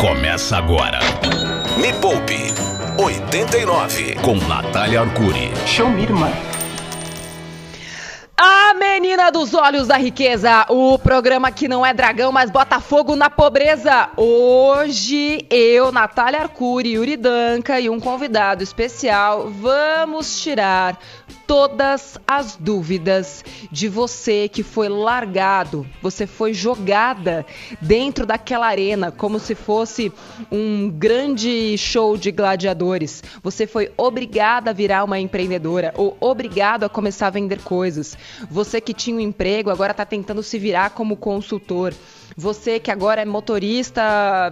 Começa agora. Me Poupe 89 com Natália Arcuri. Show me, irmã. A menina dos olhos da riqueza, o programa que não é dragão, mas bota fogo na pobreza. Hoje eu, Natália Arcuri, Yuri Danca e um convidado especial vamos tirar todas as dúvidas de você que foi largado, você foi jogada dentro daquela arena como se fosse um grande show de gladiadores. Você foi obrigada a virar uma empreendedora ou obrigado a começar a vender coisas. Você que tinha um emprego agora está tentando se virar como consultor. Você que agora é motorista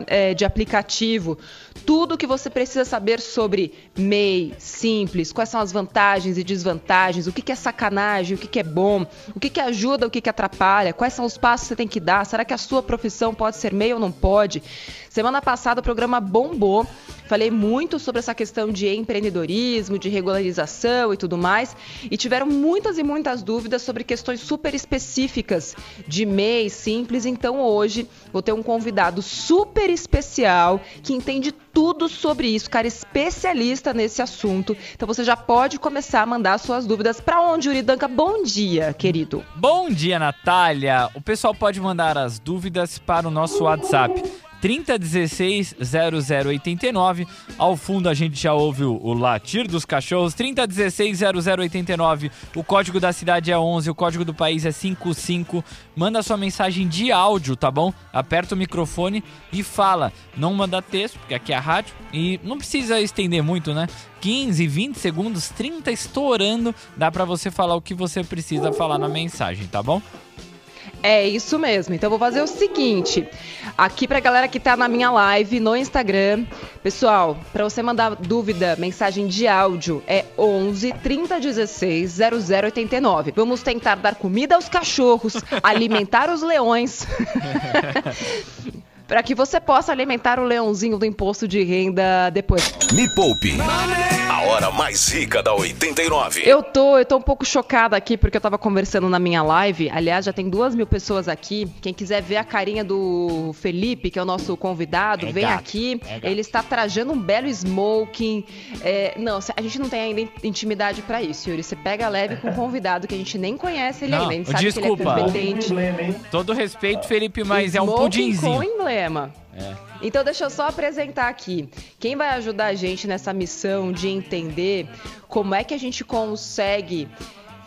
é, de aplicativo, tudo que você precisa saber sobre MEI, simples, quais são as vantagens e desvantagens, o que, que é sacanagem, o que, que é bom, o que, que ajuda, o que, que atrapalha, quais são os passos que você tem que dar, será que a sua profissão pode ser MEI ou não pode? Semana passada o programa bombou, falei muito sobre essa questão de empreendedorismo, de regularização e tudo mais, e tiveram muitas e muitas dúvidas sobre questões super específicas de MEI, simples, então hoje vou ter um convidado super especial que entende tudo sobre isso, cara especialista nesse assunto. Então você já pode começar a mandar suas dúvidas para onde, Uridanka? Bom dia, querido. Bom dia, Natália. O pessoal pode mandar as dúvidas para o nosso WhatsApp 3016 0089. Ao fundo a gente já ouve o, o latir dos cachorros. 3016 0089. O código da cidade é 11, o código do país é 55. Manda sua mensagem de áudio, tá bom? Aperta o microfone e fala. Não manda texto, porque aqui é a rádio. E não precisa estender muito, né? 15, 20 segundos, 30 estourando. Dá para você falar o que você precisa falar na mensagem, tá bom? É isso mesmo. Então vou fazer o seguinte, aqui pra galera que tá na minha live no Instagram, pessoal, para você mandar dúvida, mensagem de áudio é 11 30 16 0089. Vamos tentar dar comida aos cachorros, alimentar os leões. para que você possa alimentar o leãozinho do imposto de renda depois. Me Poupe. A hora mais rica da 89. Eu tô, eu tô um pouco chocada aqui porque eu tava conversando na minha live. Aliás, já tem duas mil pessoas aqui. Quem quiser ver a carinha do Felipe, que é o nosso convidado, É vem gato, aqui. é. Ele está trajando um belo smoking. É, não, a gente não tem ainda intimidade pra isso, Yuri. Você pega leve com um convidado que a gente nem conhece ele Não, ainda. A gente sabe desculpa. que ele é competente. Todo respeito, Felipe, mas é um Smoking pudinzinho. com É. Então deixa eu só apresentar aqui. Quem vai ajudar a gente nessa missão de entender como é que a gente consegue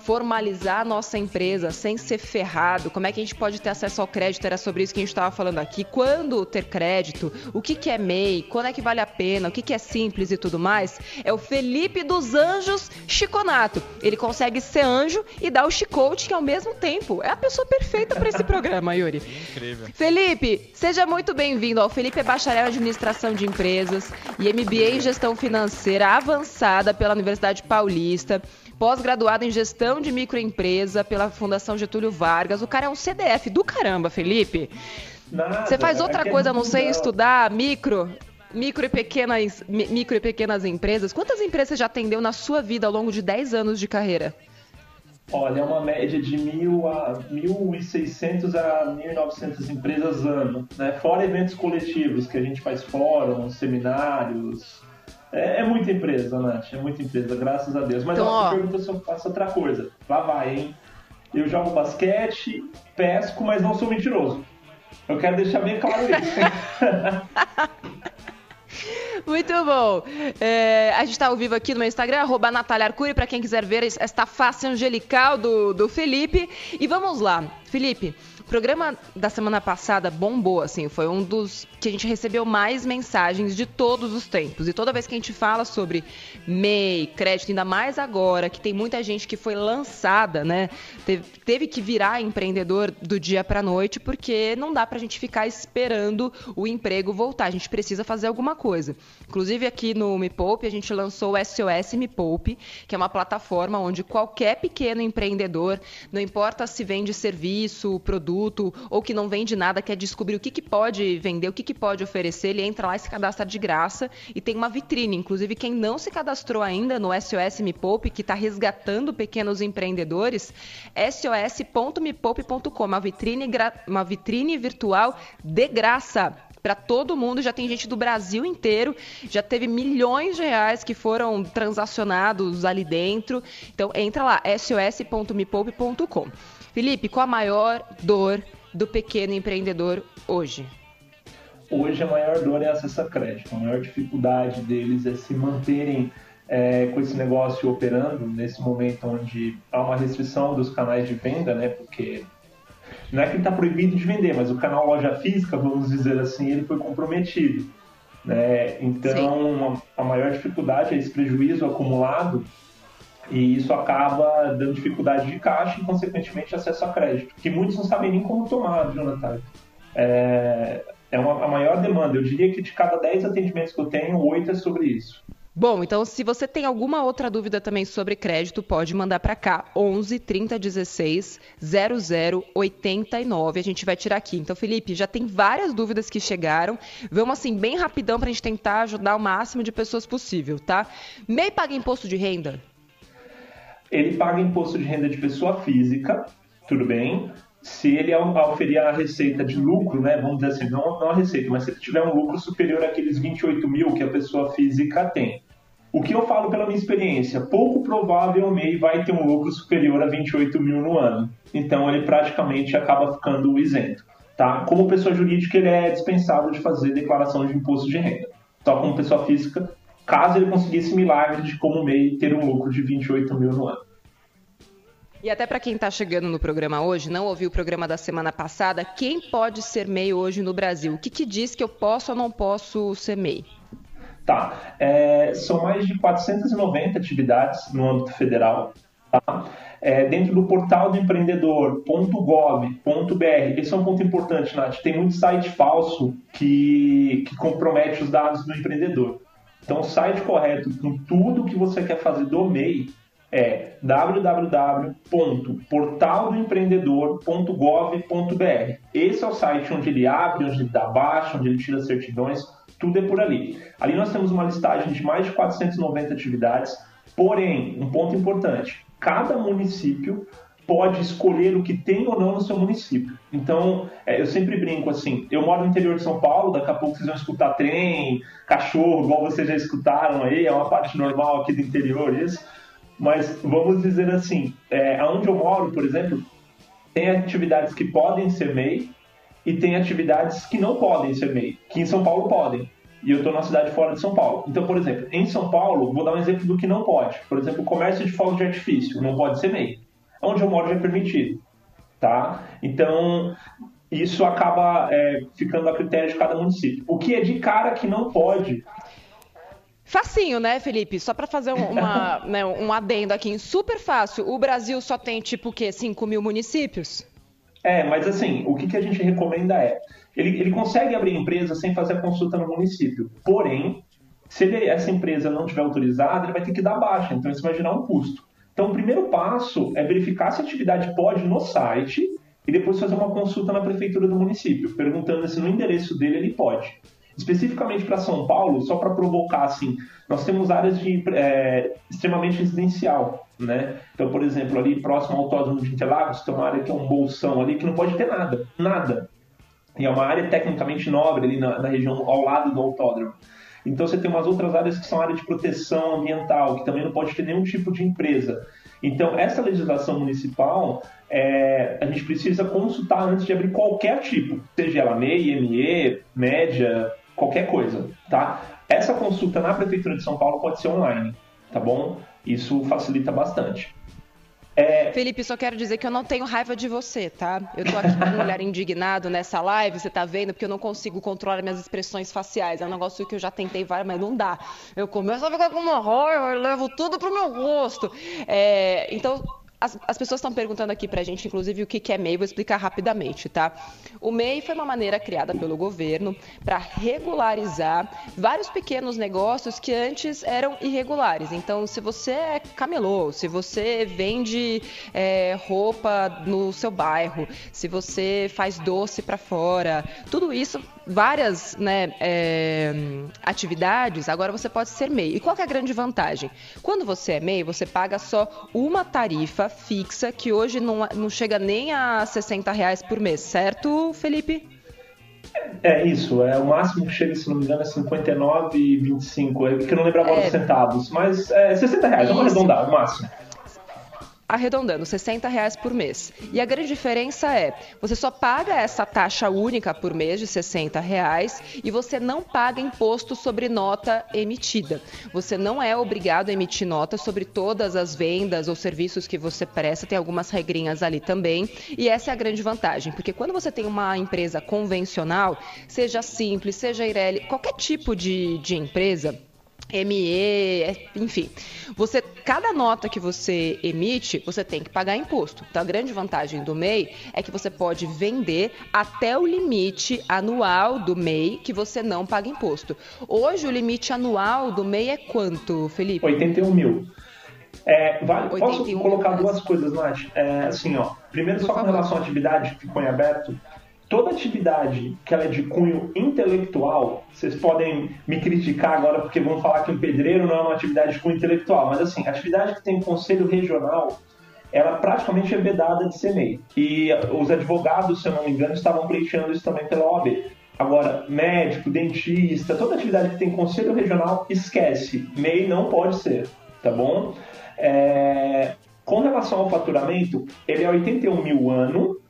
formalizar a nossa empresa sem ser ferrado, como é que a gente pode ter acesso ao crédito, era sobre isso que a gente estava falando aqui, quando ter crédito, o que, que é MEI, quando é que vale a pena, o que, que é simples e tudo mais, é o Felipe dos Anjos Chiconato. Ele consegue ser anjo e dar o chicote ao mesmo tempo. É a pessoa perfeita para esse programa, Yuri. Incrível. Felipe, seja muito bem-vindo. O Felipe é bacharel em administração de empresas e MBA em gestão financeira avançada pela Universidade Paulista, pós-graduado em gestão de microempresa pela Fundação Getúlio Vargas. O cara é um CDF do caramba, Felipe. Nada, Você faz outra é coisa, não sei, estudar micro, micro e pequenas, mi- micro e pequenas empresas. Quantas empresas você já atendeu na sua vida ao longo de 10 anos de carreira? Olha, é uma média de mil a 1.600 a 1.900 empresas ano, né? Fora eventos coletivos que a gente faz fóruns, seminários. É, é muita empresa, Nath, é muita empresa, graças a Deus. Mas Então, ó, ó. pergunta se eu faço outra coisa. Lá vai, hein? Eu jogo basquete, pesco, mas não sou mentiroso. Eu quero deixar bem claro isso. Muito bom. É, a gente está ao vivo aqui no meu Instagram, arroba Natália Arcuri, para quem quiser ver esta face angelical do, do Felipe. E vamos lá. Felipe, o programa da semana passada bombou, assim, foi um dos que a gente recebeu mais mensagens de todos os tempos. E toda vez que a gente fala sobre MEI, crédito, ainda mais agora, que tem muita gente que foi lançada, né? Teve, teve que virar empreendedor do dia para noite, porque não dá pra gente ficar esperando o emprego voltar. A gente precisa fazer alguma coisa. Inclusive, aqui no Me Poupe, a gente lançou o SOS Me Poupe, que é uma plataforma onde qualquer pequeno empreendedor, não importa se vende serviço, produto ou que não vende nada, quer descobrir o que, que pode vender, o que, que pode oferecer, ele entra lá e se cadastra de graça e tem uma vitrine. Inclusive, quem não se cadastrou ainda no SOS Me Poupe, que está resgatando pequenos empreendedores, sos.mepoupe.com, uma vitrine, uma vitrine virtual de graça. Para todo mundo. Já tem gente do Brasil inteiro, já teve milhões de reais que foram transacionados ali dentro. Então entra lá, sos.mepoupe.com. Felipe, qual a maior dor do pequeno empreendedor hoje? Hoje a maior dor é acesso a crédito. A maior dificuldade deles é se manterem é, com esse negócio operando nesse momento onde há uma restrição dos canais de venda, né? Porque não é que ele está proibido de vender, mas o canal loja física, vamos dizer assim, ele foi comprometido. Né? Então, a maior dificuldade é esse prejuízo acumulado e isso acaba dando dificuldade de caixa e, consequentemente, acesso a crédito, que muitos não sabem nem como tomar, Jonathan. É, é uma, a maior demanda. Eu diria que de cada 10 atendimentos que eu tenho, 8 é sobre isso. Bom, então se você tem alguma outra dúvida também sobre crédito, pode mandar para cá 11 30 16 00 89. A gente vai tirar aqui. Então, Felipe, já tem várias dúvidas que chegaram. Vamos assim bem rapidão para a gente tentar ajudar o máximo de pessoas possível, tá? MEI paga imposto de renda? Ele paga imposto de renda de pessoa física, tudo bem? se ele oferir a receita de lucro, né, vamos dizer assim, não, não a receita, mas se ele tiver um lucro superior àqueles 28 mil que a pessoa física tem. O que eu falo pela minha experiência, pouco provável o MEI vai ter um lucro superior a 28 mil no ano. Então ele praticamente acaba ficando isento. Tá? Como pessoa jurídica, ele é dispensável de fazer declaração de imposto de renda. Só como pessoa física, caso ele conseguisse milagre de como MEI ter um lucro de 28 mil no ano. E até para quem está chegando no programa hoje, não ouviu o programa da semana passada, quem pode ser MEI hoje no Brasil? O que, que diz que eu posso ou não posso ser MEI? Tá, é, são mais de 490 atividades no âmbito federal. Tá? É, dentro do portal do empreendedor.gov.br, esse é um ponto importante, Nath, tem muito site falso que, que compromete os dados do empreendedor. Então, o site correto com tudo que você quer fazer do MEI é www.portaldoempreendedor.gov.br. Esse é o site onde ele abre, onde ele dá baixa, onde ele tira certidões, tudo é por ali. Ali nós temos uma listagem de mais de 490 atividades, porém, um ponto importante, cada município pode escolher o que tem ou não no seu município. Então, é, eu sempre brinco assim, eu moro no interior de São Paulo, daqui a pouco vocês vão escutar trem, cachorro, igual vocês já escutaram aí, é uma parte normal aqui do interior isso. Mas vamos dizer assim, é, onde eu moro, por exemplo, tem atividades que podem ser MEI e tem atividades que não podem ser MEI, que em São Paulo podem. E eu estou na cidade fora de São Paulo. Então, por exemplo, em São Paulo, vou dar um exemplo do que não pode. Por exemplo, o comércio de fogos de artifício não pode ser MEI. Onde eu moro já é permitido. Tá? Então, isso acaba é, ficando a critério de cada município. O que é de cara que não pode Facinho, né, Felipe? Só para fazer uma, né, um adendo aqui, super fácil. O Brasil só tem, tipo, o quê? 5 mil municípios? É, mas assim, o que, que a gente recomenda é, ele, ele consegue abrir empresa sem fazer a consulta no município. Porém, se ele, essa empresa não tiver autorizada, ele vai ter que dar baixa, então isso vai gerar um custo. Então, o primeiro passo é verificar se a atividade pode no site e depois fazer uma consulta na prefeitura do município, perguntando se no endereço dele ele pode. Especificamente para São Paulo, só para provocar, assim, nós temos áreas de é, extremamente residencial, né? Então, por exemplo, ali próximo ao Autódromo de Interlagos, tem uma área que é um bolsão ali que não pode ter nada, nada. E é uma área tecnicamente nobre ali na, na região ao lado do autódromo. Então você tem umas outras áreas que são áreas de proteção ambiental, que também não pode ter nenhum tipo de empresa. Então, essa legislação municipal, é, a gente precisa consultar antes de abrir qualquer tipo, seja ela MEI, ME, média, qualquer coisa, tá? Essa consulta na Prefeitura de São Paulo pode ser online, tá bom? Isso facilita bastante. É... Felipe, só quero dizer que eu não tenho raiva de você, tá? Eu tô aqui com um olhar indignado nessa live, você tá vendo, porque eu não consigo controlar minhas expressões faciais. É um negócio que eu já tentei várias, mas não dá. Eu começo a ficar com uma raiva, eu levo tudo pro meu rosto. É... Então, as, as pessoas estão perguntando aqui para a gente, inclusive, o que, que é MEI, vou explicar rapidamente, tá? O MEI foi uma maneira criada pelo governo para regularizar vários pequenos negócios que antes eram irregulares. Então, se você é camelô, se você vende é, roupa no seu bairro, se você faz doce para fora, tudo isso várias né, é, atividades, agora você pode ser MEI. E qual é a grande vantagem? Quando você é MEI, você paga só uma tarifa fixa, que hoje não, não chega nem a 60 reais por mês, certo, Felipe? É isso, é o máximo que chega, se não me engano, é 59,25. É que eu não lembro agora é. os centavos, mas é 60 reais, vamos arredondar, o máximo arredondando, 60 reais por mês. E a grande diferença é, você só paga essa taxa única por mês de 60 reais e você não paga imposto sobre nota emitida. Você não é obrigado a emitir nota sobre todas as vendas ou serviços que você presta, tem algumas regrinhas ali também. E essa é a grande vantagem, porque quando você tem uma empresa convencional, seja simples, seja Ireli, qualquer tipo de, de empresa, ME, é, enfim. Você, cada nota que você emite, você tem que pagar imposto. Então a grande vantagem do MEI é que você pode vender até o limite anual do MEI que você não paga imposto. Hoje o limite anual do MEI é quanto, Felipe? 81 mil. É, vale, posso colocar duas coisas, Nath? É, assim, ó. Primeiro, Por só favor. com relação à atividade que ficou em aberto, toda atividade que ela é de cunho intelectual, vocês podem me criticar agora porque vão falar que um pedreiro não é uma atividade de cunho intelectual, mas assim, atividade que tem conselho regional, ela praticamente é vedada de CNEI. E os advogados, se eu não me engano, estavam pleiteando isso também pela OAB. Agora, médico, dentista, toda atividade que tem conselho regional, esquece. MEI não pode ser, tá bom? É... Com relação ao faturamento, ele é 81 mil ano,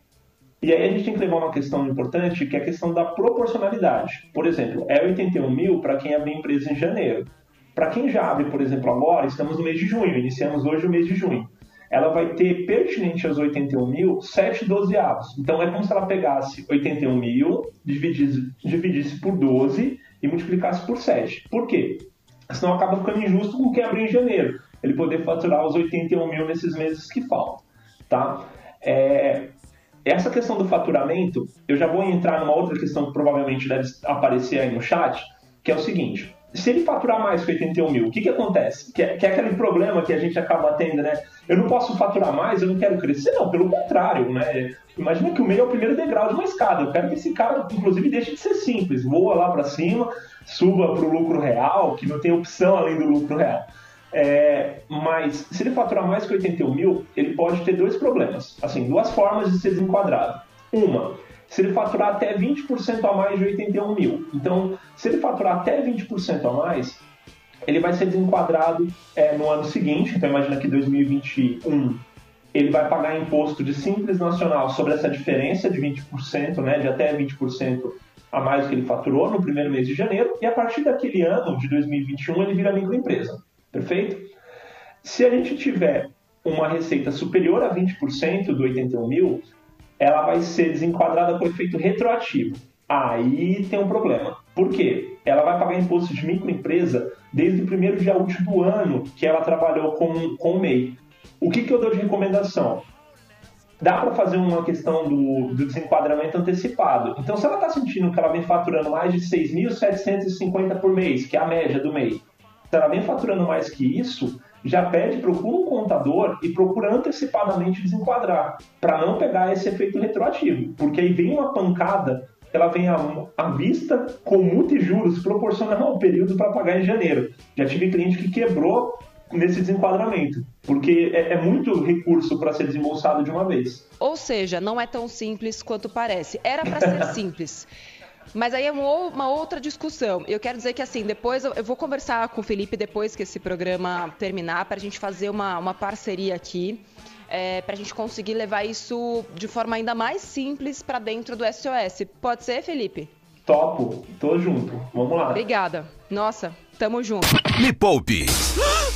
e aí a gente tem que levar uma questão importante, que é a questão da proporcionalidade. Por exemplo, é 81 mil para quem abre empresa em janeiro. Para quem já abre, por exemplo, agora, estamos no mês de junho, iniciamos hoje o mês de junho. Ela vai ter, pertinente aos 81 mil, 7 dozeavos. Então é como se ela pegasse 81 mil, dividisse, dividisse por 12 e multiplicasse por 7. Por quê? Senão acaba ficando injusto com quem abriu em janeiro. Ele poder faturar os 81 mil nesses meses que faltam. Tá? É, essa questão do faturamento, eu já vou entrar numa outra questão que provavelmente deve aparecer aí no chat, que é o seguinte: se ele faturar mais que 81 mil, o que, que acontece? Que é, que é aquele problema que a gente acaba tendo, né? Eu não posso faturar mais, eu não quero crescer. Não, pelo contrário, né? Imagina que o meio é o primeiro degrau de uma escada. Eu quero que esse cara, inclusive, deixe de ser simples, voa lá para cima, suba para o lucro real, que não tem opção além do lucro real. É, mas se ele faturar mais que 81 mil, ele pode ter dois problemas. Assim, duas formas de ser desenquadrado. Uma, se ele faturar até 20% a mais de 81 mil. Então, se ele faturar até 20% a mais, ele vai ser desenquadrado é, no ano seguinte. Então, imagina que 2021 ele vai pagar imposto de simples nacional sobre essa diferença de 20%, né, de até 20% a mais que ele faturou no primeiro mês de janeiro, e a partir daquele ano, de 2021, ele vira microempresa. Perfeito? Se a gente tiver uma receita superior a 20% do 81 mil, ela vai ser desenquadrada com efeito retroativo. Aí tem um problema. Por quê? Ela vai pagar imposto de microempresa desde o primeiro dia útil do ano que ela trabalhou com, com o MEI. O que, que eu dou de recomendação? Dá para fazer uma questão do, do, desenquadramento antecipado. Então, se ela está sentindo que ela vem faturando mais de 6.750 por mês, que é a média do MEI, ela vem faturando mais que isso, já pede, procura um contador e procura antecipadamente desenquadrar, para não pegar esse efeito retroativo, porque aí vem uma pancada, ela vem à, vista com multijuros proporcional ao período para pagar em janeiro. Já tive cliente que quebrou nesse desenquadramento, porque é, é muito recurso para ser desembolsado de uma vez. Ou seja, não é tão simples quanto parece. Era para ser simples. Mas aí é uma outra discussão. Eu quero dizer que, assim, depois eu vou conversar com o Felipe depois que esse programa terminar, para a gente fazer uma, uma parceria aqui. É, para a gente conseguir levar isso de forma ainda mais simples para dentro do SOS. Pode ser, Felipe? Topo, tô junto. Vamos lá. Obrigada. Nossa, tamo junto. Me Poupe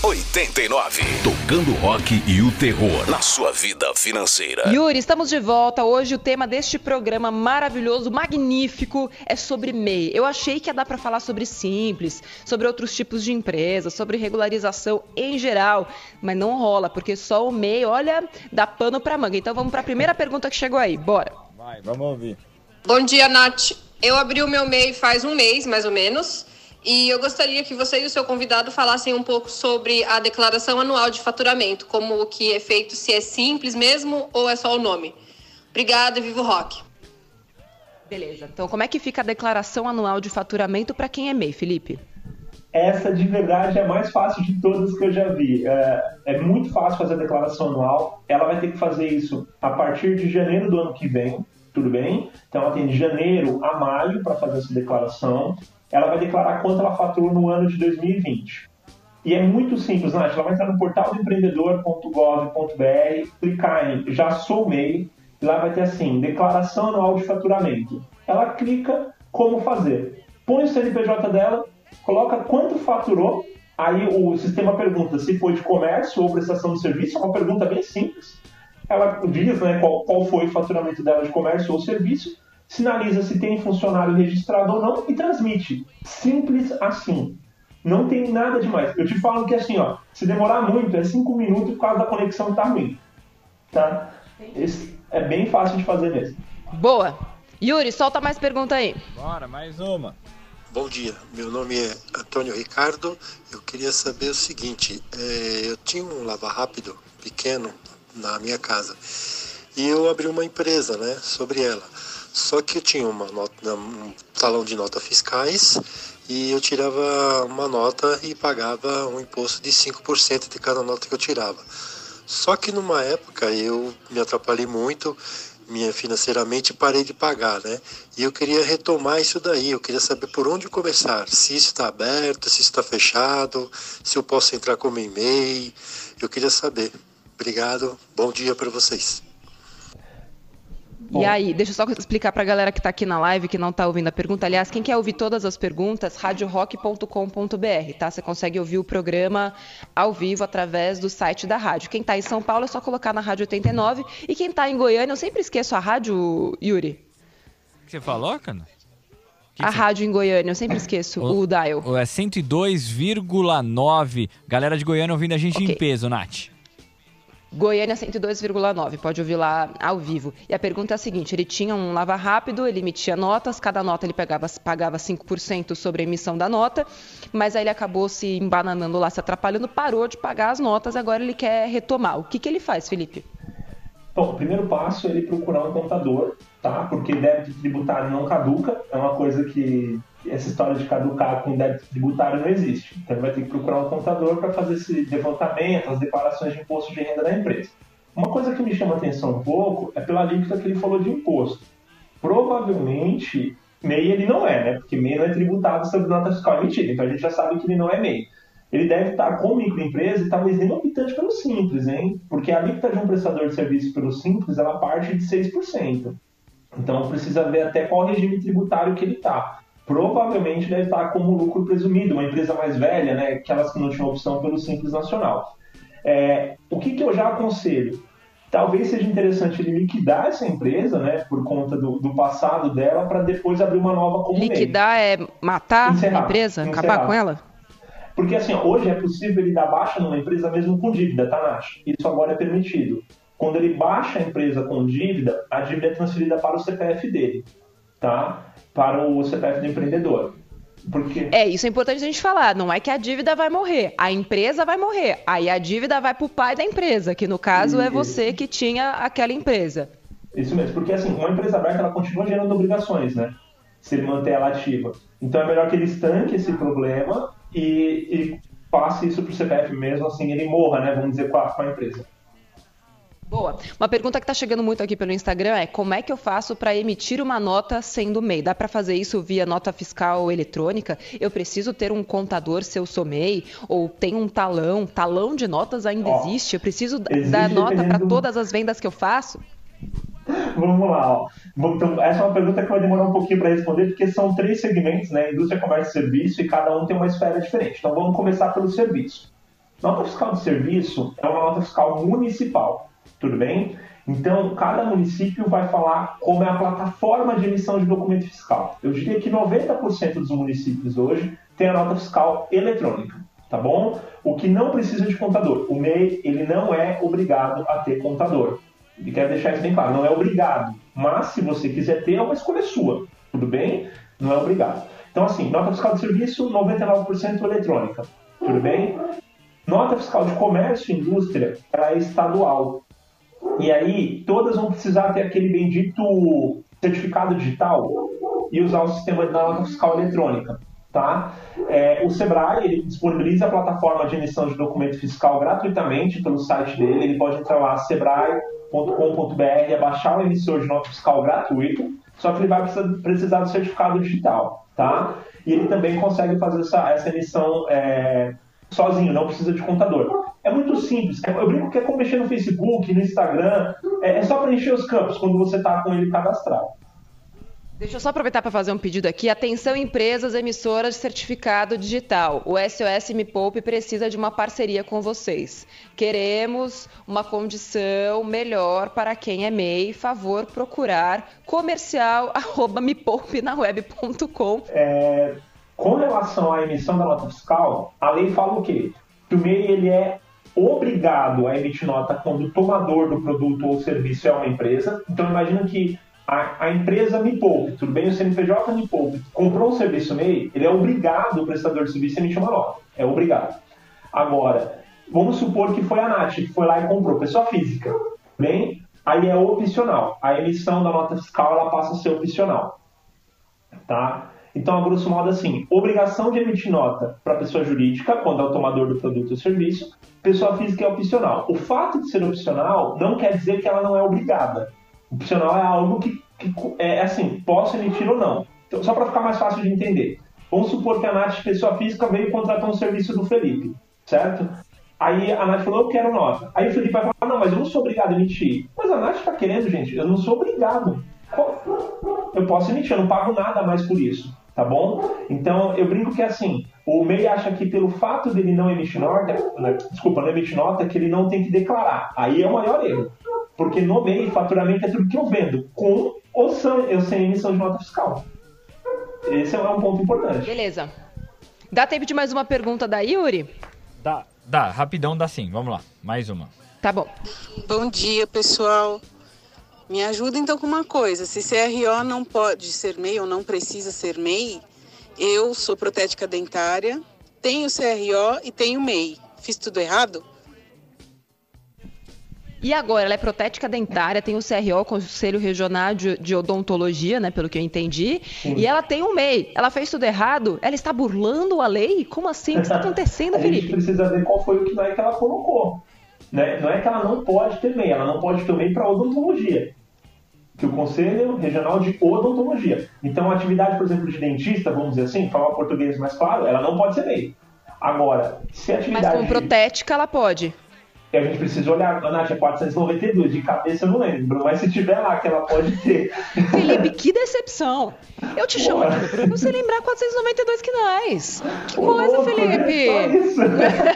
89. Tocando rock e o terror na sua vida financeira. Yuri, estamos de volta. Hoje o tema deste programa maravilhoso, magnífico, é sobre MEI. Eu achei que ia dar para falar sobre simples, sobre outros tipos de empresas, sobre regularização em geral, mas não rola, porque só o MEI, olha, dá pano pra manga. Então vamos para a primeira pergunta que chegou aí. Bora. Vai, vamos ouvir. Bom dia, Nath. Eu abri o meu MEI faz um mês, mais ou menos. E eu gostaria que você e o seu convidado falassem um pouco sobre a declaração anual de faturamento, como o que é feito, se é simples mesmo ou é só o nome. Obrigada, Vivo Rock. Beleza. Então, como é que fica a declaração anual de faturamento para quem é MEI, Felipe? Essa de verdade é a mais fácil de todas que eu já vi. É, é muito fácil fazer a declaração anual. Ela vai ter que fazer isso a partir de janeiro do ano que vem tudo bem? Então ela tem de janeiro a maio para fazer essa declaração. Ela vai declarar quanto ela faturou no ano de 2020. E é muito simples, Nath. Ela vai entrar no portal do empreendedor.gov.br, clicar em Já Sou MEI, lá vai ter assim, declaração anual de faturamento. Ela clica como fazer. Põe o CNPJ dela, coloca quanto faturou, aí o sistema pergunta se foi de comércio ou prestação de serviço, é uma pergunta bem simples. Ela diz né, qual, qual foi o faturamento dela de comércio ou serviço, sinaliza se tem funcionário registrado ou não e transmite. Simples assim. Não tem nada demais. Eu te falo que assim, ó, se demorar muito, é cinco minutos por causa da conexão que tá ruim. Tá? Esse é bem fácil de fazer mesmo. Boa. Yuri, solta mais pergunta aí. Bora, mais uma. Bom dia, meu nome é Antônio Ricardo. Eu queria saber o seguinte: é, eu tinha um lava rápido pequeno na minha casa e eu abri uma empresa, né, sobre ela. Só que eu tinha uma nota, um talão de notas fiscais e eu tirava uma nota e pagava um imposto de 5% de cada nota que eu tirava. Só que numa época eu me atrapalhei muito minha financeiramente parei de pagar, né? E eu queria retomar isso daí, eu queria saber por onde começar, se isso está aberto, se isso está fechado, se eu posso entrar como e-mail, eu queria saber. Obrigado, bom dia para vocês. E aí, deixa eu só explicar para a galera que está aqui na live, que não está ouvindo a pergunta. Aliás, quem quer ouvir todas as perguntas, radiorock.com.br, tá? Você consegue ouvir o programa ao vivo através do site da rádio. Quem está em São Paulo é só colocar na Rádio 89. E quem está em Goiânia, eu sempre esqueço a rádio, Yuri. O que você falou, cara? Que a que rádio em Goiânia, eu sempre esqueço o, o dial. É 102,9. Galera de Goiânia ouvindo a gente okay. em peso, Nath. Goiânia 102,9, pode ouvir lá ao vivo. E a pergunta é a seguinte: ele tinha um lava rápido, ele emitia notas, cada nota ele pegava, pagava 5% sobre a emissão da nota, mas aí ele acabou se embananando lá, se atrapalhando, parou de pagar as notas, agora ele quer retomar. O que, que ele faz, Felipe? Bom, o primeiro passo é ele procurar um contador, tá? Porque débito tributário não caduca, é uma coisa que essa história de caducar com débito tributário não existe. Então vai ter que procurar um contador para fazer esse levantamento, as declarações de imposto de renda da empresa. Uma coisa que me chama atenção um pouco é pela alíquota que ele falou de imposto. Provavelmente, MEI ele não é, né? Porque MEI não é tributado sobre nota fiscal emitida, então a gente já sabe que ele não é MEI. Ele deve estar com microempresa e talvez nem optante pelo Simples, hein? Porque a alíquota de um prestador de serviço pelo Simples, ela parte de 6%. Então precisa ver até qual regime tributário que ele está provavelmente deve estar como lucro presumido, uma empresa mais velha, né, aquelas que não tinham opção pelo Simples Nacional. É, o que, que eu já aconselho? Talvez seja interessante ele liquidar essa empresa, né, por conta do, do passado dela, para depois abrir uma nova como Liquidar é matar encerrar, a empresa, encerrar. acabar com ela? Porque assim, hoje é possível ele dar baixa numa empresa mesmo com dívida, tá, Nath? Isso agora é permitido. Quando ele baixa a empresa com dívida, a dívida é transferida para o CPF dele, tá? Para o CPF do empreendedor. Porque... É, isso é importante a gente falar. Não é que a dívida vai morrer, a empresa vai morrer. Aí a dívida vai para o pai da empresa, que no caso é você que tinha aquela empresa. Isso mesmo, porque assim, uma empresa aberta ela continua gerando obrigações, né? Se ele manter ela ativa. Então é melhor que ele estanque esse problema e, e passe isso para o CPF mesmo, assim ele morra, né? Vamos dizer, com a, com a empresa. Boa. Uma pergunta que está chegando muito aqui pelo Instagram é como é que eu faço para emitir uma nota sendo MEI? Dá para fazer isso via nota fiscal eletrônica? Eu preciso ter um contador se eu sou MEI? Ou tem um talão? Talão de notas ainda ó, existe? Eu preciso existe dar nota para todas as vendas que eu faço? Vamos lá. Ó. Então, essa é uma pergunta que vai demorar um pouquinho para responder, porque são três segmentos, né? Indústria, comércio e serviço, e cada um tem uma esfera diferente. Então vamos começar pelo serviço. Nota fiscal de serviço é uma nota fiscal municipal tudo bem? Então, cada município vai falar como é a plataforma de emissão de documento fiscal. Eu diria que 90% dos municípios hoje tem a nota fiscal eletrônica, tá bom? O que não precisa de contador. O MEI, ele não é obrigado a ter contador. E quero deixar isso bem claro, não é obrigado. Mas, se você quiser ter, é uma escolha sua, tudo bem? Não é obrigado. Então, assim, nota fiscal de serviço, 99% eletrônica, tudo bem? Nota fiscal de comércio e indústria, ela é estadual. E aí, todas vão precisar ter aquele bendito certificado digital e usar o sistema de nota fiscal eletrônica. Tá? É, o Sebrae ele disponibiliza a plataforma de emissão de documento fiscal gratuitamente pelo site dele. Ele pode entrar lá, sebrae.com.br .com.br baixar o emissor de nota fiscal gratuito, só que ele vai precisar do certificado digital, tá? E ele também consegue fazer essa, essa emissão é, sozinho, não precisa de contador. É muito simples. Eu brinco que é como mexer no Facebook, no Instagram, é, é só preencher os campos quando você está com ele cadastrado. Deixa eu só aproveitar para fazer um pedido aqui. Atenção, empresas emissoras de certificado digital. O SOS Me Poupe precisa de uma parceria com vocês. Queremos uma condição melhor para quem é MEI. Favor procurar comercial arroba mepoupenaweb.com. É, com relação à emissão da nota fiscal, a lei fala o quê? Que o MEI ele é obrigado a emitir nota quando o tomador do produto ou serviço é uma empresa. Então imagina que a, a, empresa me poupe, tudo bem, o CNPJ me poupe, comprou um serviço MEI, ele é obrigado, o prestador de serviço, a emitir uma nota. É obrigado. Agora, vamos supor que foi a Nath que foi lá e comprou, pessoa física. Bem, aí é opcional. A emissão da nota fiscal ela passa a ser opcional. Tá? Então, a grosso modo, assim, obrigação de emitir nota para pessoa jurídica, quando é o tomador do produto ou serviço, pessoa física é opcional. O fato de ser opcional não quer dizer que ela não é obrigada. Opcional é algo que, que é assim, posso emitir ou não. Então, só para ficar mais fácil de entender. Vamos supor que a Nath, pessoa física, veio contratar um serviço do Felipe, certo? Aí a Nath falou, eu quero nota. Aí o Felipe vai falar, não, mas eu não sou obrigado a emitir. Mas a Nath está querendo, gente, eu não sou obrigado. Eu posso emitir, eu não pago nada mais por isso, tá bom? Então eu brinco que assim, o MEI acha que pelo fato dele não emitir nota, né, desculpa, não emitir nota, que ele não tem que declarar. Aí é o maior erro. Porque no MEI, faturamento é tudo que eu vendo, com ou sem, eu sem emissão de nota fiscal. Esse é um ponto importante. Beleza. Dá tempo de mais uma pergunta da Yuri? Dá, dá, rapidão dá sim. Vamos lá, mais uma. Tá bom. Bom dia, pessoal. Me ajuda então com uma coisa. Se CRO não pode ser MEI ou não precisa ser MEI, eu sou protética dentária, tenho CRO e tenho MEI. Fiz tudo errado? E agora, ela é protética dentária, tem o CRO, Conselho Regional de, de Odontologia, né, pelo que eu entendi, Sim. e ela tem o MEI. Ela fez tudo errado? Ela está burlando a lei? Como assim? O que está acontecendo, Felipe? A gente precisa ver qual foi o que, é que ela colocou. Né? Não é que ela não pode ter MEI, ela não pode ter MEI para odontologia. Que o Conselho Regional de Odontologia. Então, a atividade, por exemplo, de dentista, vamos dizer assim, falar português mais claro, ela não pode ser MEI. Agora, se a atividade. Mas como protética, ela pode que a gente precisa olhar. A Nath é 492, de cabeça eu não lembro, mas se tiver lá que ela pode ter. Felipe, que decepção! Eu te chamo aqui pra você lembrar 492 quinais. Que coisa, louco, né? Felipe! Né?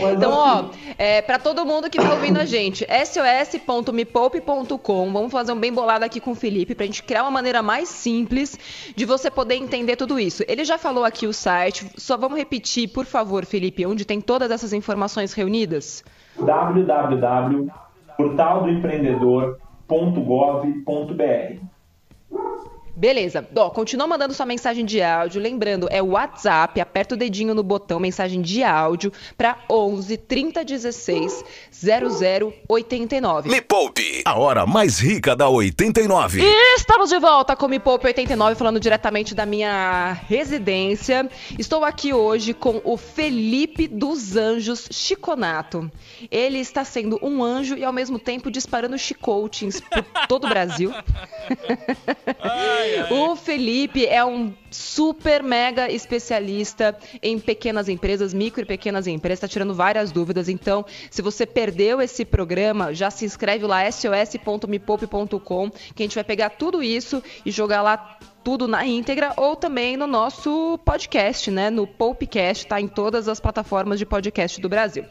então, ó, é, para todo mundo que tá ouvindo a gente, sos.mepoupe.com. Vamos fazer um bem bolado aqui com o Felipe pra gente criar uma maneira mais simples de você poder entender tudo isso. Ele já falou aqui o site, só vamos repetir, por favor, Felipe, onde tem todas essas informações reunidas? www.portaldoempreendedor.gov.br Beleza. Ó, continua mandando sua mensagem de áudio. Lembrando, é o WhatsApp. Aperta o dedinho no botão mensagem de áudio para 11 30 16 00 89. Me Poupe, a hora mais rica da 89. E estamos de volta com Me Poupe 89, falando diretamente da minha residência. Estou aqui hoje com o Felipe dos Anjos Chiconato. Ele está sendo um anjo e ao mesmo tempo disparando chicoutings por todo o Brasil. Ai. O Felipe é um super mega especialista em pequenas empresas, micro e pequenas empresas, está tirando várias dúvidas. Então, se você perdeu esse programa, já se inscreve lá sos.mepoupe.com, que a gente vai pegar tudo isso e jogar lá tudo na íntegra ou também no nosso podcast, né? No Popcast, tá em todas as plataformas de podcast do Brasil.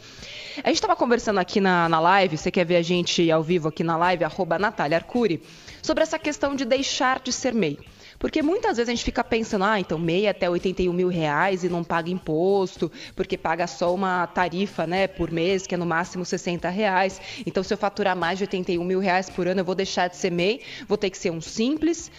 A gente estava conversando aqui na, na live, você quer ver a gente ao vivo aqui na live, arroba Natália Arcuri, sobre essa questão de deixar de ser MEI. Porque muitas vezes a gente fica pensando, ah, então MEI é até 81 mil reais e não paga imposto, porque paga só uma tarifa, né, por mês, que é no máximo 60 reais. Então, se eu faturar mais de 81 mil reais por ano, eu vou deixar de ser MEI, vou ter que ser um simples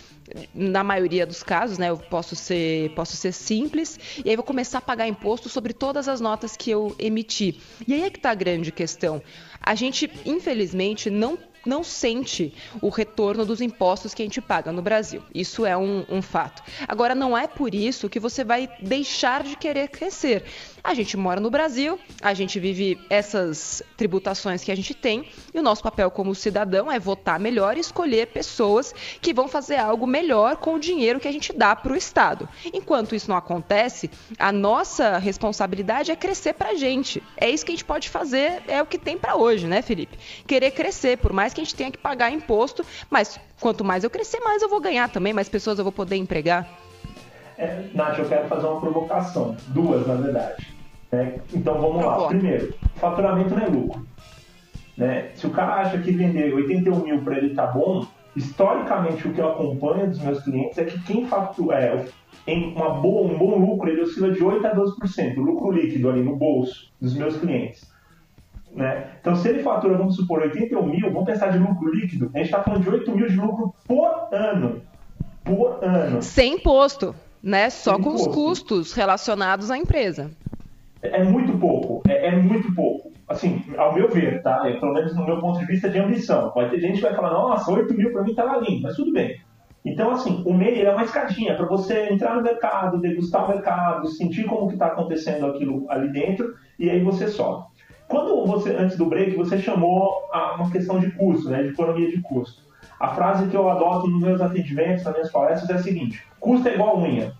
na maioria dos casos, né, eu posso ser, posso ser simples, e aí vou começar a pagar imposto sobre todas as notas que eu emiti. E aí é que está a grande questão. A gente, infelizmente, não não sente o retorno dos impostos que a gente paga no Brasil. Isso é um, um fato. Agora, não é por isso que você vai deixar de querer crescer. A gente mora no Brasil, a gente vive essas tributações que a gente tem, e o nosso papel como cidadão é votar melhor e escolher pessoas que vão fazer algo melhor com o dinheiro que a gente dá para o Estado. Enquanto isso não acontece, a nossa responsabilidade é crescer para a gente. É isso que a gente pode fazer, é o que tem para hoje, né, Felipe? Querer crescer, por mais que a gente tenha que pagar imposto, mas quanto mais eu crescer, mais eu vou ganhar também, mais pessoas eu vou poder empregar. É, Nath, eu quero fazer uma provocação. Duas, na verdade. Né? Então vamos lá. Primeiro, faturamento não é lucro. Né? Se o cara acha que vender 81 mil para ele tá bom, historicamente o que eu acompanho dos meus clientes é que quem fatura, é, em uma boa, um bom lucro, ele oscila de 8 a 12%, o lucro líquido ali no bolso dos meus clientes. Né? Então, se ele fatura, vamos supor, 81 mil, vamos pensar de lucro líquido, a gente está falando de 8 mil de lucro por ano. Por ano. Sem imposto né? Só com os custos relacionados à empresa. É, é muito pouco, é, é, muito pouco. Assim, ao meu ver, tá? É, pelo menos no meu ponto de vista de ambição. Vai ter gente que vai falar, nossa, 8 mil para mim tá lindo, mas tudo bem. Então, assim, o MEI é uma escadinha para você entrar no mercado, degustar o mercado, sentir como que está acontecendo aquilo ali dentro, e aí você sobe. Quando você, antes do break, você chamou a uma questão de custo, né, de economia de custo. A frase que eu adoto nos meus atendimentos, nas minhas palestras, é a seguinte: custo é igual unha.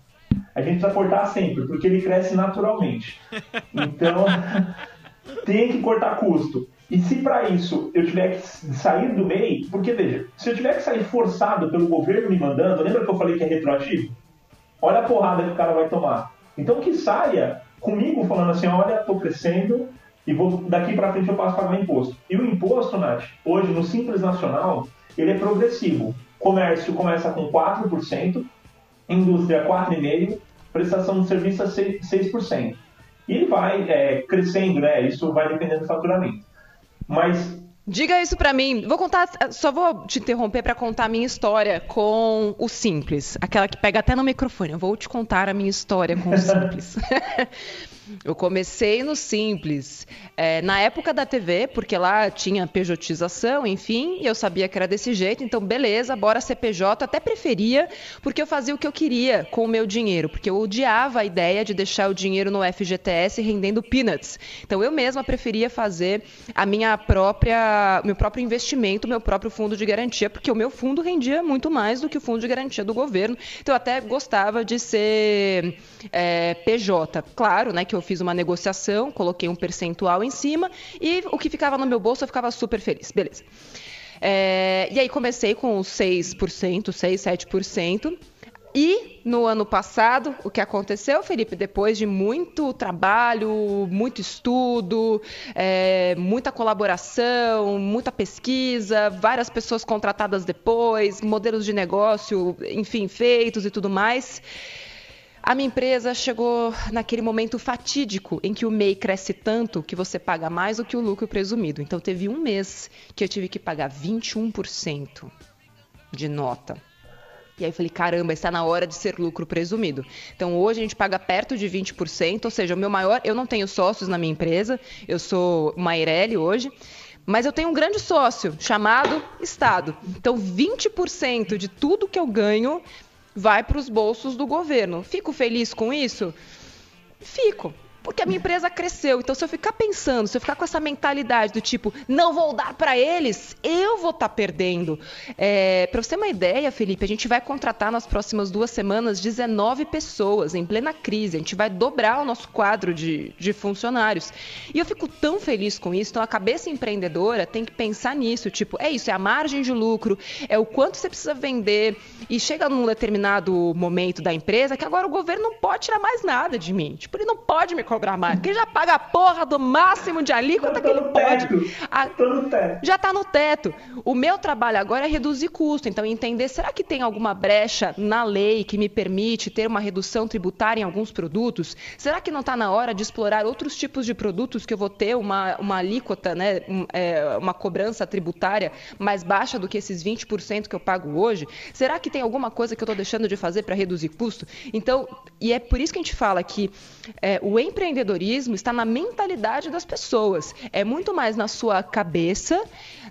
A gente precisa cortar sempre, porque ele cresce naturalmente. Então, tem que cortar custo. E se para isso eu tiver que sair do MEI, porque veja, se eu tiver que sair forçado pelo governo me mandando, lembra que eu falei que é retroativo? Olha a porrada que o cara vai tomar. Então que saia comigo falando assim, olha, estou crescendo e vou daqui para frente eu passo a pagar imposto. E o imposto, Nath, hoje no Simples Nacional, ele é progressivo. Comércio começa com 4%, indústria 4,5%, prestação de serviço a 6%. E ele vai é, crescendo, né? Isso vai dependendo do faturamento. Mas Diga isso para mim. Vou contar, só vou te interromper para contar a minha história com o Simples, aquela que pega até no microfone. Eu vou te contar a minha história com o Simples. Eu comecei no simples, é, na época da TV, porque lá tinha pejotização, enfim, e eu sabia que era desse jeito, então beleza, bora ser PJ, até preferia, porque eu fazia o que eu queria com o meu dinheiro, porque eu odiava a ideia de deixar o dinheiro no FGTS rendendo peanuts. Então eu mesma preferia fazer a minha própria, meu próprio investimento, meu próprio fundo de garantia, porque o meu fundo rendia muito mais do que o fundo de garantia do governo. Então eu até gostava de ser é, PJ. Claro, né, que eu fiz uma negociação, coloquei um percentual em cima e o que ficava no meu bolso eu ficava super feliz. Beleza. É, e aí comecei com 6%, 6, 7%. E no ano passado, o que aconteceu, Felipe, depois de muito trabalho, muito estudo, é, muita colaboração, muita pesquisa, várias pessoas contratadas depois, modelos de negócio, enfim, feitos e tudo mais, a minha empresa chegou naquele momento fatídico em que o MEI cresce tanto que você paga mais do que o lucro presumido. Então teve um mês que eu tive que pagar 21% de nota. E aí eu falei, caramba, está na hora de ser lucro presumido. Então hoje a gente paga perto de 20%, ou seja, o meu maior, eu não tenho sócios na minha empresa, eu sou uma Eireli hoje, mas eu tenho um grande sócio chamado Estado. Então 20% de tudo que eu ganho vai para os bolsos do governo. Fico feliz com isso? Fico. Porque a minha empresa cresceu. Então, se eu ficar pensando, se eu ficar com essa mentalidade do tipo, não vou dar para eles, eu vou estar tá perdendo. É, para você ter uma ideia, Felipe, a gente vai contratar nas próximas duas semanas 19 pessoas em plena crise. A gente vai dobrar o nosso quadro de, de funcionários. E eu fico tão feliz com isso. Então, a cabeça empreendedora tem que pensar nisso. Tipo, é isso, é a margem de lucro, é o quanto você precisa vender. E chega num determinado momento da empresa que agora o governo não pode tirar mais nada de mim. Tipo, ele não pode me cobrar mais. Porque ele já paga a porra do máximo de alíquota que ele pode. A... Já está no teto. O meu trabalho agora é reduzir custo. Então, entender, será que tem alguma brecha na lei que me permite ter uma redução tributária em alguns produtos? Será que não está na hora de explorar outros tipos de produtos que eu vou ter uma, uma alíquota, né, é, uma cobrança tributária mais baixa do que esses 20% que eu pago hoje? Será que tem alguma coisa que eu estou deixando de fazer para reduzir custo? Então, e é por isso que a gente fala que é, o empreendedor empreendedorismo está na mentalidade das pessoas. É muito mais na sua cabeça,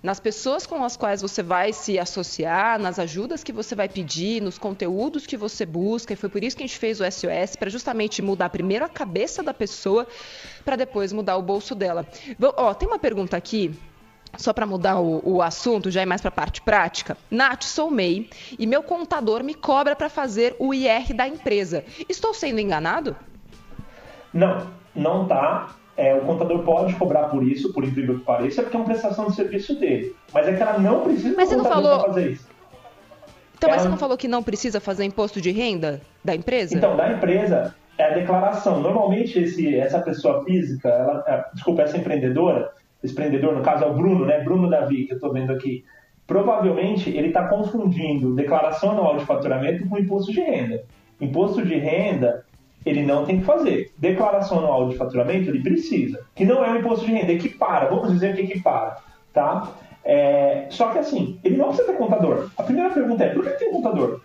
nas pessoas com as quais você vai se associar, nas ajudas que você vai pedir, nos conteúdos que você busca. E foi por isso que a gente fez o SOS, para justamente mudar primeiro a cabeça da pessoa, para depois mudar o bolso dela. Ó, tem uma pergunta aqui só para mudar o, o, assunto, já é mais para a parte prática. Nath, sou MEI e meu contador me cobra para fazer o IR da empresa. Estou sendo enganado? Não, não tá. É, o contador pode cobrar por isso, por incrível que pareça, porque é uma prestação de serviço dele. Mas é que ela não precisa mas você não falou... fazer isso. Então, ela... mas você não falou que não precisa fazer imposto de renda da empresa? Então, da empresa, é a declaração. Normalmente, esse, essa pessoa física, ela, é, desculpa, essa empreendedora, esse empreendedor, no caso é o Bruno, né? Bruno Davi, que eu estou vendo aqui. Provavelmente ele está confundindo declaração anual de faturamento com imposto de renda. Imposto de renda ele não tem que fazer. Declaração anual de faturamento ele precisa. Que não é um imposto de renda, equipara, vamos dizer que equipara, tá? É, só que assim, ele não precisa ter contador. A primeira pergunta é, por que tem contador?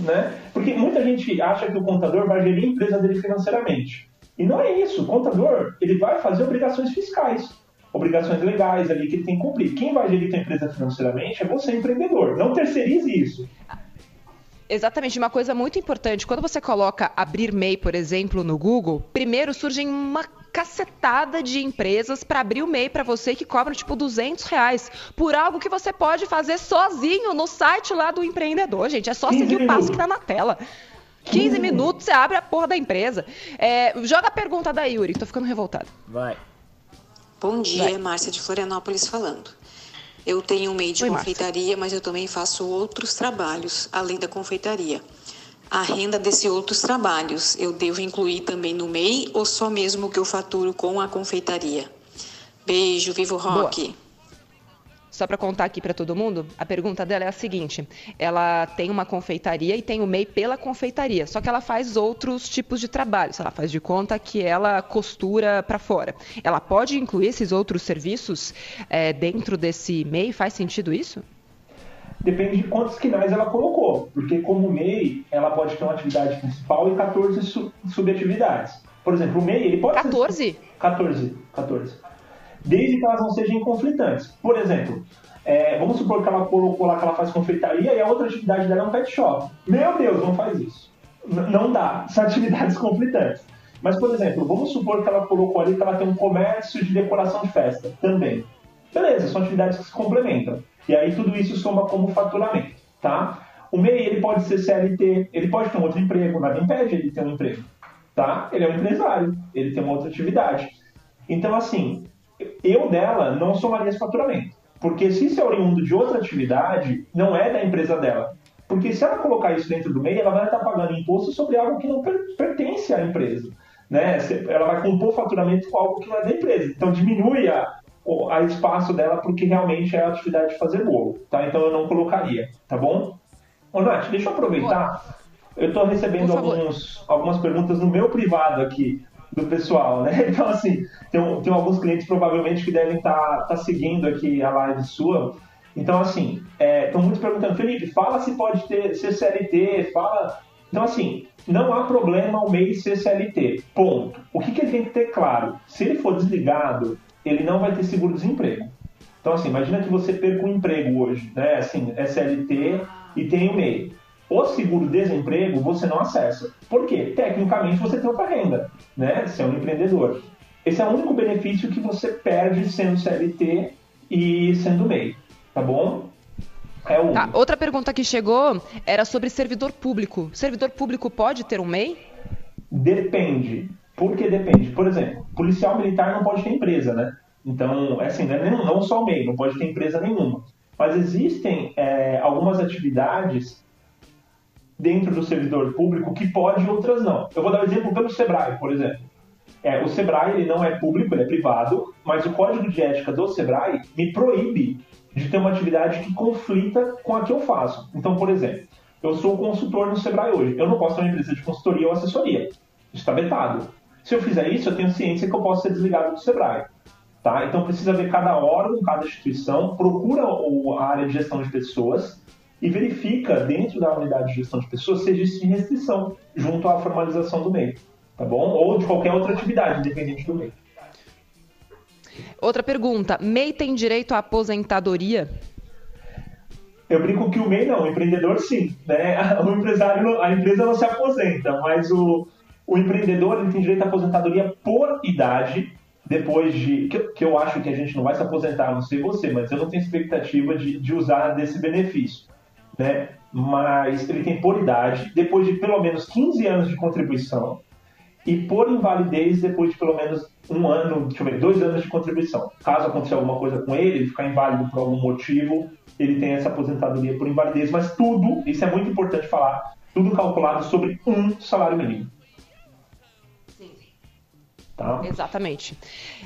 Né? Porque muita gente acha que o contador vai gerir a empresa dele financeiramente. E não é isso. O contador ele vai fazer obrigações fiscais, obrigações legais ali que ele tem que cumprir. Quem vai gerir a empresa financeiramente é você, empreendedor. Não terceirize isso. Exatamente, uma coisa muito importante. Quando você coloca abrir MEI, por exemplo, no Google, primeiro surgem uma cacetada de empresas para abrir o MEI para você que cobram tipo 200 reais por algo que você pode fazer sozinho no site lá do empreendedor, gente. É só seguir o passo que tá na tela. 15 minutos você abre a porra da empresa. É, joga a pergunta da Yuri, tô ficando revoltada. Vai. Bom dia, Vai. Márcia de Florianópolis falando. Eu tenho um meio de Oi, confeitaria, Márcia. mas eu também faço outros trabalhos além da confeitaria. A renda desses outros trabalhos, eu devo incluir também no MEI ou só mesmo o que eu faturo com a confeitaria? Beijo, vivo rock! Boa. Só para contar aqui para todo mundo, a pergunta dela é a seguinte: ela tem uma confeitaria e tem o MEI pela confeitaria, só que ela faz outros tipos de trabalho. Ela faz de conta que ela costura para fora. Ela pode incluir esses outros serviços é, dentro desse MEI? Faz sentido isso? Depende de quantos quinais ela colocou, porque como MEI, ela pode ter uma atividade principal e 14 subatividades. Por exemplo, o MEI, ele pode 14? Ser... 14? 14 desde que elas não sejam conflitantes. Por exemplo, é, vamos supor que ela colocou lá que ela faz confeitaria e a outra atividade dela é um pet shop. Meu Deus, não faz isso. N não dá. São atividades conflitantes. Mas, por exemplo, vamos supor que ela colocou ali que ela tem um comércio de decoração de festa também. Beleza, são atividades que se complementam. E aí tudo isso soma como faturamento, tá? O MEI, ele pode ser CLT, ele pode ter um outro emprego, nada impede ele ter um emprego, tá? Ele é um empresário, ele tem uma outra atividade. Então, assim, eu dela não somaria esse faturamento. Porque se isso é oriundo de outra atividade, não é da empresa dela. Porque se ela colocar isso dentro do MEI, ela vai estar pagando imposto sobre algo que não pertence à empresa. Né? Ela vai compor faturamento com algo que não é da empresa. Então diminui a, a espaço dela porque realmente é a atividade de fazer bolo. Tá? Então eu não colocaria, tá bom? Ô Nath, deixa eu aproveitar. Eu estou recebendo alguns, algumas perguntas no meu privado aqui do pessoal, né? Então, assim, tem, tem alguns clientes provavelmente que devem estar tá, tá seguindo aqui a live sua. Então, assim, estão é, muitos perguntando, Felipe, fala se pode ter CCLT, fala. Então, assim, não há problema o MEI ser CLT. Ponto. O que, que ele tem que ter claro? Se ele for desligado, ele não vai ter seguro-desemprego. Então, assim, imagina que você perca um emprego hoje, né? Assim, é CLT e tem o MEI. O seguro-desemprego você não acessa. Por quê? Tecnicamente você tem outra renda, né? Você é um empreendedor. Esse é o único benefício que você perde sendo CLT e sendo MEI, tá bom? É o... Tá, outra pergunta que chegou era sobre servidor público. Servidor público pode ter um MEI? Depende. Por que depende? Por exemplo, policial militar não pode ter empresa, né? Então, é assim, né? não, não só o MEI, não pode ter empresa nenhuma. Mas existem é, algumas atividades dentro do servidor público que pode e outras não. Eu vou dar um exemplo pelo Sebrae, por exemplo. É, o Sebrae ele não é público, ele é privado, mas o código de ética do Sebrae me proíbe de ter uma atividade que conflita com a que eu faço. Então, por exemplo, eu sou consultor no Sebrae hoje. Eu não posso ter uma empresa de consultoria ou assessoria. Isso está vetado. Se eu fizer isso, eu tenho ciência que eu posso ser desligado do Sebrae. Tá? Então precisa ver cada órgão, cada instituição, procura a área de gestão de pessoas e verifica dentro da unidade de gestão de pessoas se existe restrição junto à formalização do MEI. tá bom? Ou de qualquer outra atividade, independente do MEI. Outra pergunta: MEI tem direito à aposentadoria? Eu brinco que o MEI não, o empreendedor sim, né? O empresário, a empresa não se aposenta, mas o, o empreendedor ele tem direito à aposentadoria por idade, depois de. Que, que, eu acho que a gente não vai se aposentar, não sei você, mas eu não tenho expectativa de, de usar desse benefício. Né? Mas ele tem por idade, depois de pelo menos 15 anos de contribuição, e por invalidez depois de pelo menos um ano, deixa eu ver, dois anos de contribuição. Caso aconteça alguma coisa com ele, ele ficar inválido por algum motivo, ele tem essa aposentadoria por invalidez, mas tudo, isso é muito importante falar, tudo calculado sobre um salário mínimo. Tá? Exatamente.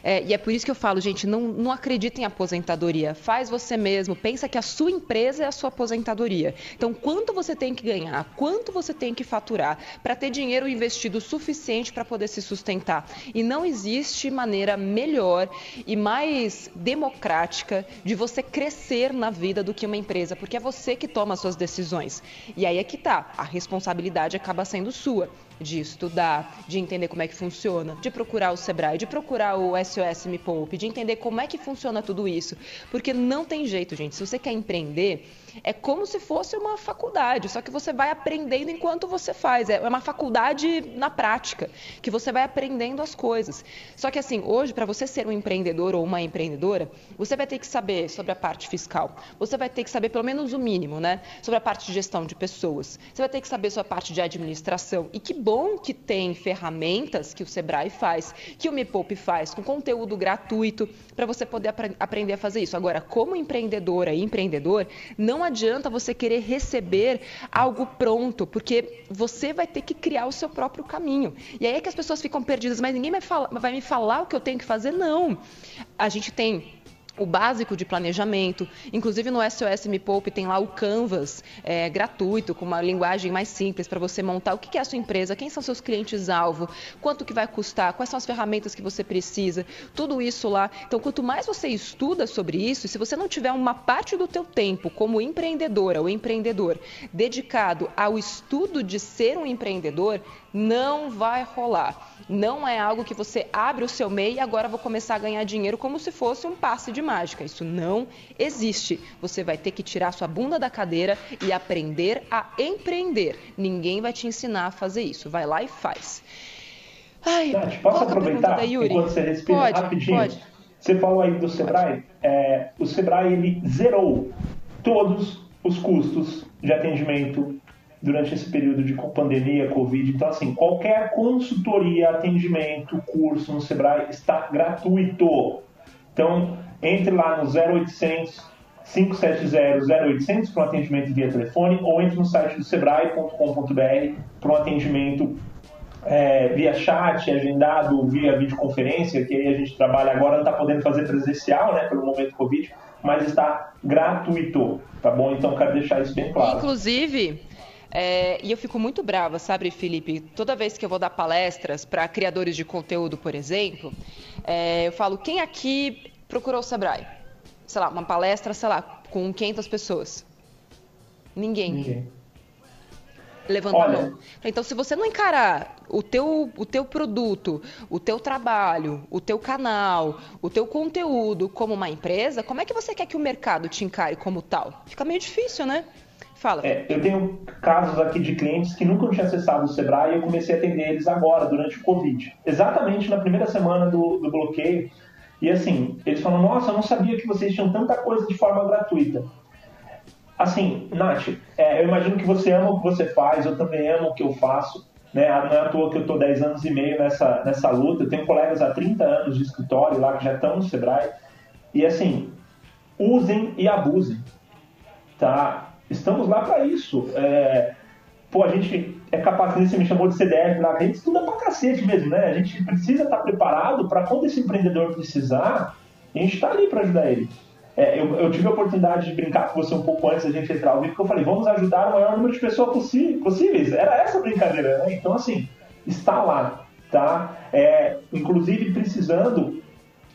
É, e é por isso que eu falo, gente, não, não acredita em aposentadoria. Faz você mesmo. Pensa que a sua empresa é a sua aposentadoria. Então, quanto você tem que ganhar, quanto você tem que faturar para ter dinheiro investido suficiente para poder se sustentar. E não existe maneira melhor e mais democrática de você crescer na vida do que uma empresa, porque é você que toma as suas decisões. E aí é que tá. A responsabilidade acaba sendo sua de estudar, de entender como é que funciona, de procurar o Sebrae, de procurar o SOS Me Poupe, de entender como é que funciona tudo isso. Porque não tem jeito, gente. Se você quer empreender, é como se fosse uma faculdade, só que você vai aprendendo enquanto você faz. É uma faculdade na prática, que você vai aprendendo as coisas. Só que assim, hoje, para você ser um empreendedor ou uma empreendedora, você vai ter que saber sobre a parte fiscal. Você vai ter que saber pelo menos o mínimo, né? Sobre a parte de gestão de pessoas. Você vai ter que saber sobre a parte de administração. E que bom que tem ferramentas que o Sebrae faz, que o Me Poupe faz, com conteúdo gratuito, para você poder ap aprender a fazer isso. Agora, como empreendedora e empreendedor, não adianta você querer receber algo pronto, porque você vai ter que criar o seu próprio caminho. E aí é que as pessoas ficam perdidas, mas ninguém vai, falar, vai me falar o que eu tenho que fazer? Não. A gente tem o básico de planejamento. Inclusive no SOS Me Poupe tem lá o Canvas é, gratuito, com uma linguagem mais simples para você montar. O que é a sua empresa, quem são seus clientes-alvo, quanto que vai custar, quais são as ferramentas que você precisa, tudo isso lá. Então, quanto mais você estuda sobre isso, se você não tiver uma parte do teu tempo como empreendedora ou empreendedor dedicado ao estudo de ser um empreendedor, não vai rolar. Não é algo que você abre o seu MEI e agora vou começar a ganhar dinheiro como se fosse um passe de mágica. Isso não existe. Você vai ter que tirar sua bunda da cadeira e aprender a empreender. Ninguém vai te ensinar a fazer isso. Vai lá e faz. Ai, Tati, posso aproveitar da Yuri? enquanto você respira pode, rapidinho? Pode. Você falou aí do Sebrae. É, o Sebrae ele zerou todos os custos de atendimento durante esse período de pandemia, Covid. Então, assim, qualquer consultoria, atendimento, curso no Sebrae está gratuito. Então, entre lá no 0800 570 0800 para um atendimento via telefone ou entre no site do sebrae.com.br para um atendimento é, via chat, agendado via videoconferência, que aí a gente trabalha agora, não está podendo fazer presencial, né, pelo momento Covid, mas está gratuito, tá bom? Então, quero deixar isso bem claro. Inclusive, é, e eu fico muito brava, sabe, Felipe? Toda vez que eu vou dar palestras para criadores de conteúdo, por exemplo, é, eu falo: quem aqui procurou o Sebrae? Sei lá, uma palestra, sei lá, com 500 pessoas. Ninguém. Ninguém. Levanta Olha. a mão. Então, se você não encarar o teu, o teu produto, o teu trabalho, o teu canal, o teu conteúdo como uma empresa, como é que você quer que o mercado te encare como tal? Fica meio difícil, né? Fala. É, eu tenho casos aqui de clientes que nunca tinham acessado o Sebrae e eu comecei a atender eles agora, durante o Covid. Exatamente na primeira semana do, do bloqueio. E assim, eles falam, nossa, eu não sabia que vocês tinham tanta coisa de forma gratuita. Assim, Nath, é, eu imagino que você ama o que você faz, eu também amo o que eu faço. Né? Não é à toa que eu estou 10 anos e meio nessa, nessa luta. Eu tenho colegas há 30 anos de escritório lá que já estão no Sebrae. E assim, usem e abusem. Tá? Estamos lá para isso. É, pô, a gente é capaz, você me chamou de CDF lá, a gente estuda pra cacete mesmo, né? A gente precisa estar tá preparado para quando esse empreendedor precisar, a gente está ali para ajudar ele. É, eu, eu, tive a oportunidade de brincar com você um pouco antes da gente entrar ao vivo, porque eu falei, vamos ajudar o maior número de pessoas possíveis. Era essa brincadeira, né? Então, assim, está lá, tá? É, inclusive, precisando,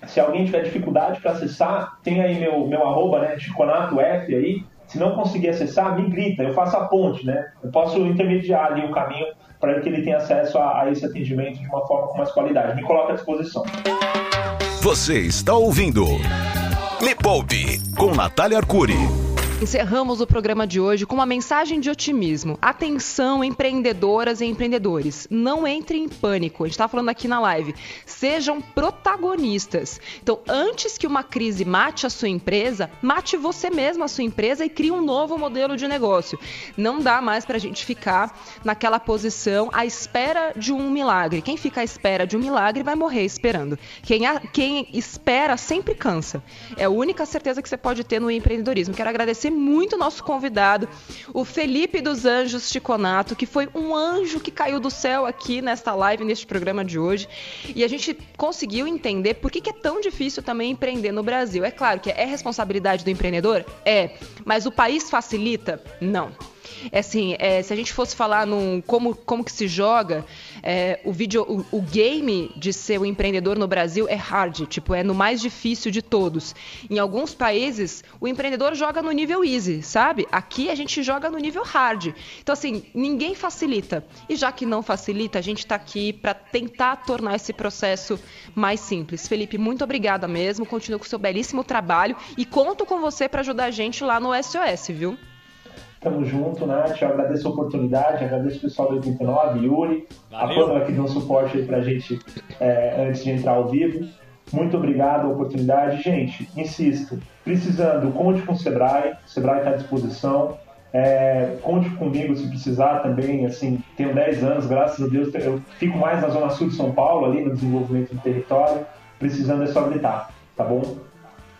se alguém tiver dificuldade para acessar, tem aí meu, meu arroba, né, Chiconato F aí, se não conseguir acessar, me grita, eu faço a ponte, né? Eu posso intermediar ali o caminho para que ele tenha acesso a, a esse atendimento de uma forma com mais qualidade. Me coloca à disposição. Você está ouvindo Me Poupe com Natália Arcuri. Encerramos o programa de hoje com uma mensagem de otimismo. Atenção, empreendedoras e empreendedores. Não entrem em pânico. A gente está falando aqui na live. Sejam protagonistas. Então, antes que uma crise mate a sua empresa, mate você mesmo a sua empresa e crie um novo modelo de negócio. Não dá mais para a gente ficar naquela posição à espera de um milagre. Quem fica à espera de um milagre vai morrer esperando. Quem, a, quem espera sempre cansa. É a única certeza que você pode ter no empreendedorismo. Quero agradecer agradecer muito o nosso convidado, o Felipe dos Anjos Chiconato, que foi um anjo que caiu do céu aqui nesta live, neste programa de hoje. E a gente conseguiu entender por que, que é tão difícil também empreender no Brasil. É claro que é responsabilidade do empreendedor? É. Mas o país facilita? Não. É assim, é, se a gente fosse falar num como, como que se joga, é, o vídeo, o, o, game de ser um empreendedor no Brasil é hard, tipo, é no mais difícil de todos. Em alguns países, o empreendedor joga no nível easy, sabe? Aqui a gente joga no nível hard. Então, assim, ninguém facilita. E já que não facilita, a gente está aqui para tentar tornar esse processo mais simples. Felipe, muito obrigada mesmo. Continua com o seu belíssimo trabalho e conto com você para ajudar a gente lá no SOS, viu? Tamo junto, Nath. Eu agradeço a oportunidade, agradeço o pessoal do 89, Yuri, Valeu. a Pamela que deu um suporte aí pra gente é, antes de entrar ao vivo. Muito obrigado a oportunidade. Gente, insisto, precisando, conte com o Sebrae, o Sebrae está à disposição. É, conte comigo se precisar também, assim, tenho 10 anos, graças a Deus, eu fico mais na zona sul de São Paulo, ali no desenvolvimento do território, precisando é só gritar, tá bom?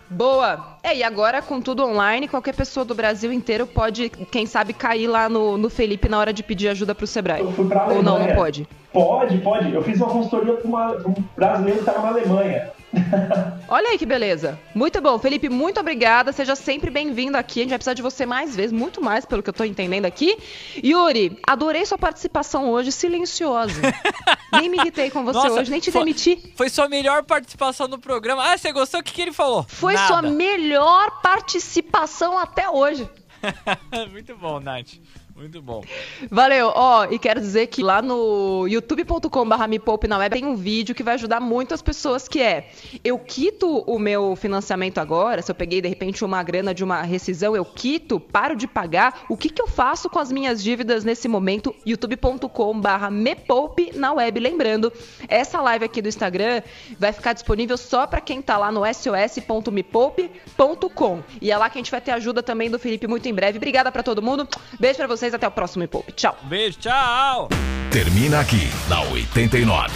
Boa! É, e agora com tudo online, qualquer pessoa do Brasil inteiro pode, quem sabe, cair lá no, no Felipe na hora de pedir ajuda pro Sebrae. Eu fui pra Alemanha. Ou não, não pode? Pode, pode. Eu fiz uma consultoria para um brasileiro que estava na Alemanha. Olha aí que beleza. Muito bom. Felipe, muito obrigada. Seja sempre bem-vindo aqui. A gente vai precisar de você mais vezes, muito mais, pelo que eu tô entendendo aqui. Yuri, adorei sua participação hoje, silenciosa. nem me irritei com você Nossa, hoje, nem te foi, demiti. Foi sua melhor participação no programa. Ah, você gostou? O que, que ele falou? Foi Nada. sua melhor participação até hoje. muito bom, Nath. Muito bom. Valeu. Ó, oh, e quero dizer que lá no youtube.com.br me poupe na web tem um vídeo que vai ajudar muito as pessoas que é, eu quito o meu financiamento agora, se eu peguei de repente uma grana de uma rescisão, eu quito, paro de pagar, o que que eu faço com as minhas dívidas nesse momento? youtube.com.br me poupe na web. Lembrando, essa live aqui do Instagram vai ficar disponível só para quem tá lá no sos.mepoupe.com. E é lá que a gente vai ter ajuda também do Felipe muito em breve. Obrigada para todo mundo. Beijo para vocês vocês. Até o próximo Me Poupe. Tchau. Beijo, tchau. Termina aqui, na 89.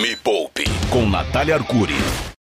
Me Poupe, com Natália Arcuri.